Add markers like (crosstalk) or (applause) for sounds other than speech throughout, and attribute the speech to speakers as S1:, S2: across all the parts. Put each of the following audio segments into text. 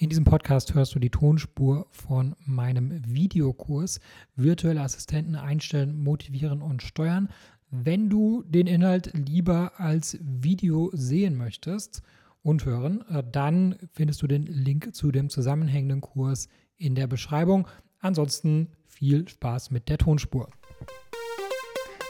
S1: In diesem Podcast hörst du die Tonspur von meinem Videokurs Virtuelle Assistenten einstellen, motivieren und steuern. Wenn du den Inhalt lieber als Video sehen möchtest und hören, äh, dann findest du den Link zu dem zusammenhängenden Kurs in der Beschreibung. Ansonsten viel Spaß mit der Tonspur.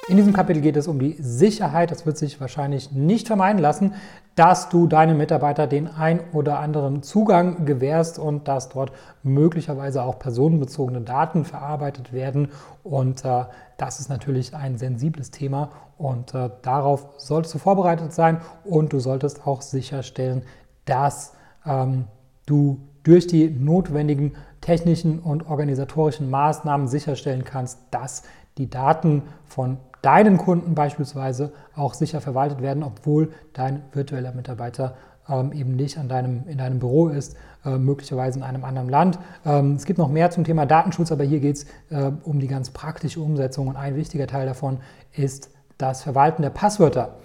S1: In diesem Kapitel geht es um die Sicherheit. Das wird sich wahrscheinlich nicht vermeiden lassen, dass du deinen Mitarbeiter den ein oder anderen Zugang gewährst und dass dort möglicherweise auch personenbezogene Daten verarbeitet werden. Und äh, das ist natürlich ein sensibles Thema und äh, darauf solltest du vorbereitet sein und du solltest auch sicherstellen, dass ähm, du durch die notwendigen technischen und organisatorischen Maßnahmen sicherstellen kannst, dass die Daten von deinen Kunden beispielsweise auch sicher verwaltet werden, obwohl dein virtueller Mitarbeiter ähm, eben nicht an deinem, in deinem Büro ist, äh, möglicherweise in einem anderen Land. Ähm, es gibt noch mehr zum Thema Datenschutz, aber hier geht es äh, um die ganz praktische Umsetzung und ein wichtiger Teil davon ist das Verwalten der Passwörter.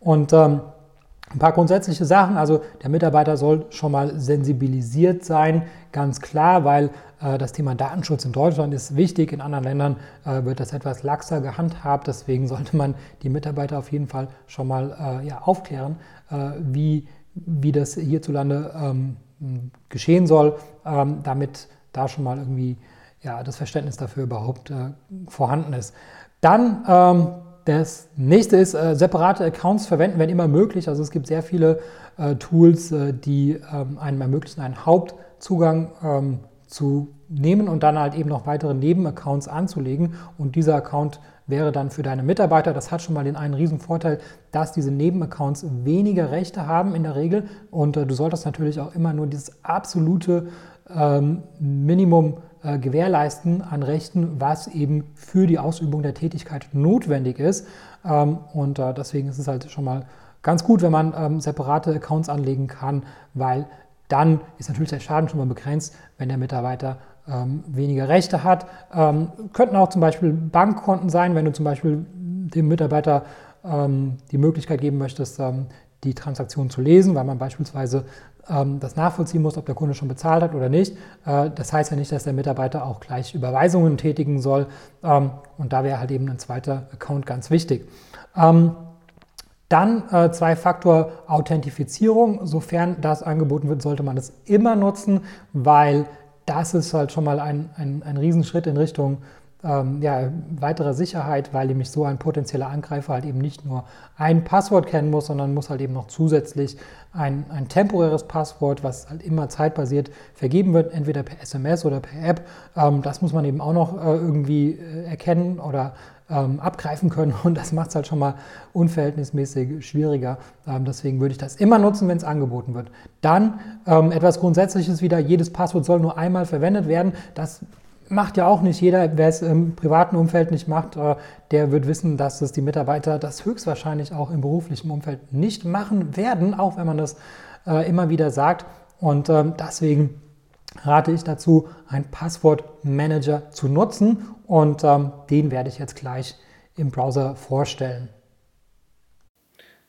S1: Und ähm, ein paar grundsätzliche Sachen. Also der Mitarbeiter soll schon mal sensibilisiert sein, ganz klar, weil das Thema Datenschutz in Deutschland ist wichtig. In anderen Ländern äh, wird das etwas laxer gehandhabt. Deswegen sollte man die Mitarbeiter auf jeden Fall schon mal äh, ja, aufklären, äh, wie, wie das hierzulande ähm, geschehen soll, ähm, damit da schon mal irgendwie ja, das Verständnis dafür überhaupt äh, vorhanden ist. Dann ähm, das nächste ist, äh, separate Accounts verwenden, wenn immer möglich. Also es gibt sehr viele äh, Tools, äh, die ähm, einem ermöglichen, einen Hauptzugang ähm, zu nehmen und dann halt eben noch weitere Nebenaccounts anzulegen. Und dieser Account wäre dann für deine Mitarbeiter. Das hat schon mal den einen riesen Vorteil, dass diese Nebenaccounts weniger Rechte haben in der Regel. Und äh, du solltest natürlich auch immer nur dieses absolute ähm, Minimum äh, gewährleisten an Rechten, was eben für die Ausübung der Tätigkeit notwendig ist. Ähm, und äh, deswegen ist es halt schon mal ganz gut, wenn man ähm, separate Accounts anlegen kann, weil dann ist natürlich der Schaden schon mal begrenzt, wenn der Mitarbeiter ähm, weniger Rechte hat. Ähm, könnten auch zum Beispiel Bankkonten sein, wenn du zum Beispiel dem Mitarbeiter ähm, die Möglichkeit geben möchtest, ähm, die Transaktion zu lesen, weil man beispielsweise ähm, das nachvollziehen muss, ob der Kunde schon bezahlt hat oder nicht. Äh, das heißt ja nicht, dass der Mitarbeiter auch gleich Überweisungen tätigen soll. Ähm, und da wäre halt eben ein zweiter Account ganz wichtig. Dann äh, Zwei-Faktor-Authentifizierung. Sofern das angeboten wird, sollte man es immer nutzen, weil das ist halt schon mal ein, ein, ein Riesenschritt in Richtung ähm, ja, weitere Sicherheit, weil nämlich so ein potenzieller Angreifer halt eben nicht nur ein Passwort kennen muss, sondern muss halt eben noch zusätzlich ein, ein temporäres Passwort, was halt immer zeitbasiert vergeben wird, entweder per SMS oder per App. Ähm, das muss man eben auch noch äh, irgendwie äh, erkennen oder ähm, abgreifen können (laughs) und das macht es halt schon mal unverhältnismäßig schwieriger. Ähm, deswegen würde ich das immer nutzen, wenn es angeboten wird. Dann ähm, etwas Grundsätzliches wieder, jedes Passwort soll nur einmal verwendet werden. Das macht ja auch nicht jeder, wer es im privaten Umfeld nicht macht, äh, der wird wissen, dass es die Mitarbeiter das höchstwahrscheinlich auch im beruflichen Umfeld nicht machen werden, auch wenn man das äh, immer wieder sagt. Und ähm, deswegen rate ich dazu, einen Passwortmanager zu nutzen und ähm, den werde ich jetzt gleich im Browser vorstellen.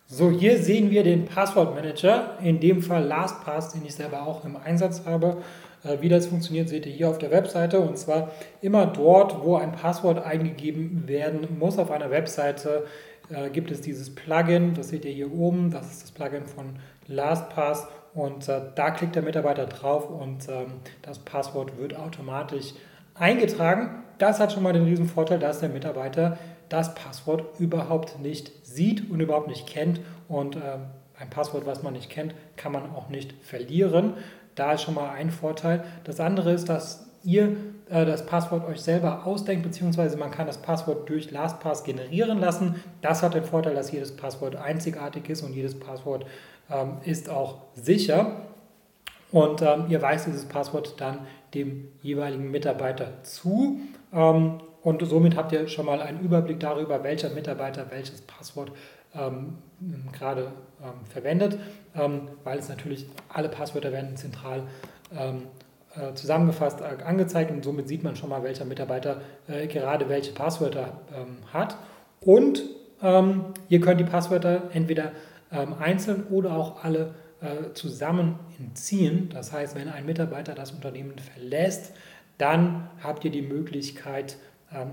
S1: So, hier sehen wir den Passwortmanager, in dem Fall LastPass, den ich selber auch im Einsatz habe. Äh, wie das funktioniert, seht ihr hier auf der Webseite. Und zwar immer dort, wo ein Passwort eingegeben werden muss auf einer Webseite, äh, gibt es dieses Plugin. Das seht ihr hier oben. Das ist das Plugin von LastPass. Und äh, da klickt der Mitarbeiter drauf und ähm, das Passwort wird automatisch eingetragen. Das hat schon mal den riesen Vorteil, dass der Mitarbeiter das Passwort überhaupt nicht sieht und überhaupt nicht kennt. Und ähm, ein Passwort, was man nicht kennt, kann man auch nicht verlieren. Da ist schon mal ein Vorteil. Das andere ist, dass ihr äh, das Passwort euch selber ausdenkt, beziehungsweise man kann das Passwort durch LastPass generieren lassen. Das hat den Vorteil, dass jedes Passwort einzigartig ist und jedes Passwort ähm, ist auch sicher. Und ähm, ihr weist dieses Passwort dann dem jeweiligen Mitarbeiter zu. Ähm, und somit habt ihr schon mal einen Überblick darüber, welcher Mitarbeiter welches Passwort ähm, gerade ähm, verwendet, ähm, weil es natürlich alle Passwörter werden zentral ähm, äh, zusammengefasst äh, angezeigt und somit sieht man schon mal, welcher Mitarbeiter äh, gerade welche Passwörter ähm, hat. Und ähm, ihr könnt die Passwörter entweder einzeln oder auch alle äh, zusammen entziehen. Das heißt, wenn ein Mitarbeiter das Unternehmen verlässt, dann habt ihr die Möglichkeit,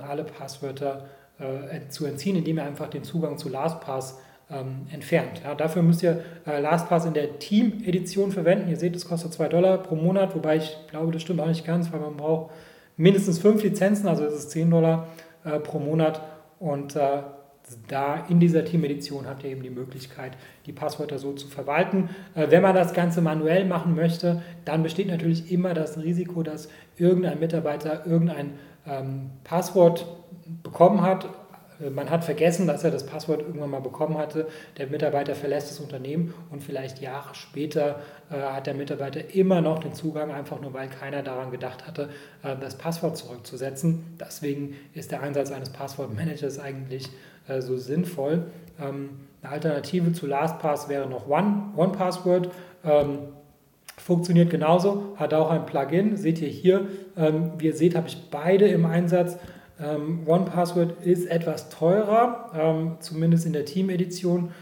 S1: alle Passwörter äh, zu entziehen, indem ihr einfach den Zugang zu LastPass ähm, entfernt. Ja, dafür müsst ihr äh, LastPass in der Team-Edition verwenden. Ihr seht, es kostet 2 Dollar pro Monat, wobei ich glaube, das stimmt auch nicht ganz, weil man braucht mindestens 5 Lizenzen, also es ist 10 Dollar äh, pro Monat. Und da in dieser Team-Edition habt ihr eben die Möglichkeit, die Passwörter so zu verwalten. Wenn man das Ganze manuell machen möchte, dann besteht natürlich immer das Risiko, dass irgendein Mitarbeiter irgendein ähm, Passwort bekommen hat. Man hat vergessen, dass er das Passwort irgendwann mal bekommen hatte. Der Mitarbeiter verlässt das Unternehmen und vielleicht Jahre später äh, hat der Mitarbeiter immer noch den Zugang, einfach nur weil keiner daran gedacht hatte, äh, das Passwort zurückzusetzen. Deswegen ist der Einsatz eines Passwortmanagers eigentlich äh, so sinnvoll. Ähm, eine Alternative zu LastPass wäre noch One, OnePassword. Ähm, funktioniert genauso, hat auch ein Plugin. Seht ihr hier, ähm, wie ihr seht, habe ich beide im Einsatz. Ähm, OnePassword ist etwas teurer, ähm, zumindest in der Team-Edition.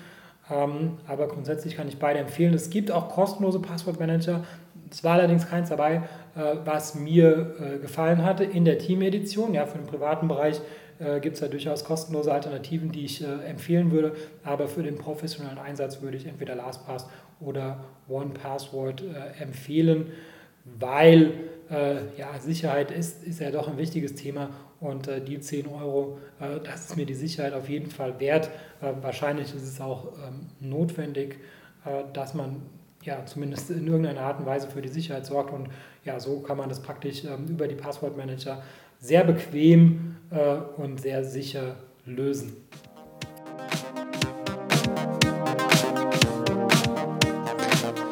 S1: Ähm, aber grundsätzlich kann ich beide empfehlen. Es gibt auch kostenlose Passwortmanager. Es war allerdings keins dabei, äh, was mir äh, gefallen hatte in der Team-Edition. Ja, für den privaten Bereich äh, gibt es da durchaus kostenlose Alternativen, die ich äh, empfehlen würde. Aber für den professionellen Einsatz würde ich entweder LastPass oder OnePassword äh, empfehlen, weil äh, ja, Sicherheit ist, ist ja doch ein wichtiges Thema und äh, die 10 Euro, äh, das ist mir die Sicherheit auf jeden Fall wert. wahrscheinlich ist es auch ähm, notwendig, dass man ja, zumindest in irgendeiner Art und Weise für die Sicherheit sorgt. Und ja, so kann man das praktisch ähm, über die Passwortmanager sehr bequem äh, und sehr sicher lösen.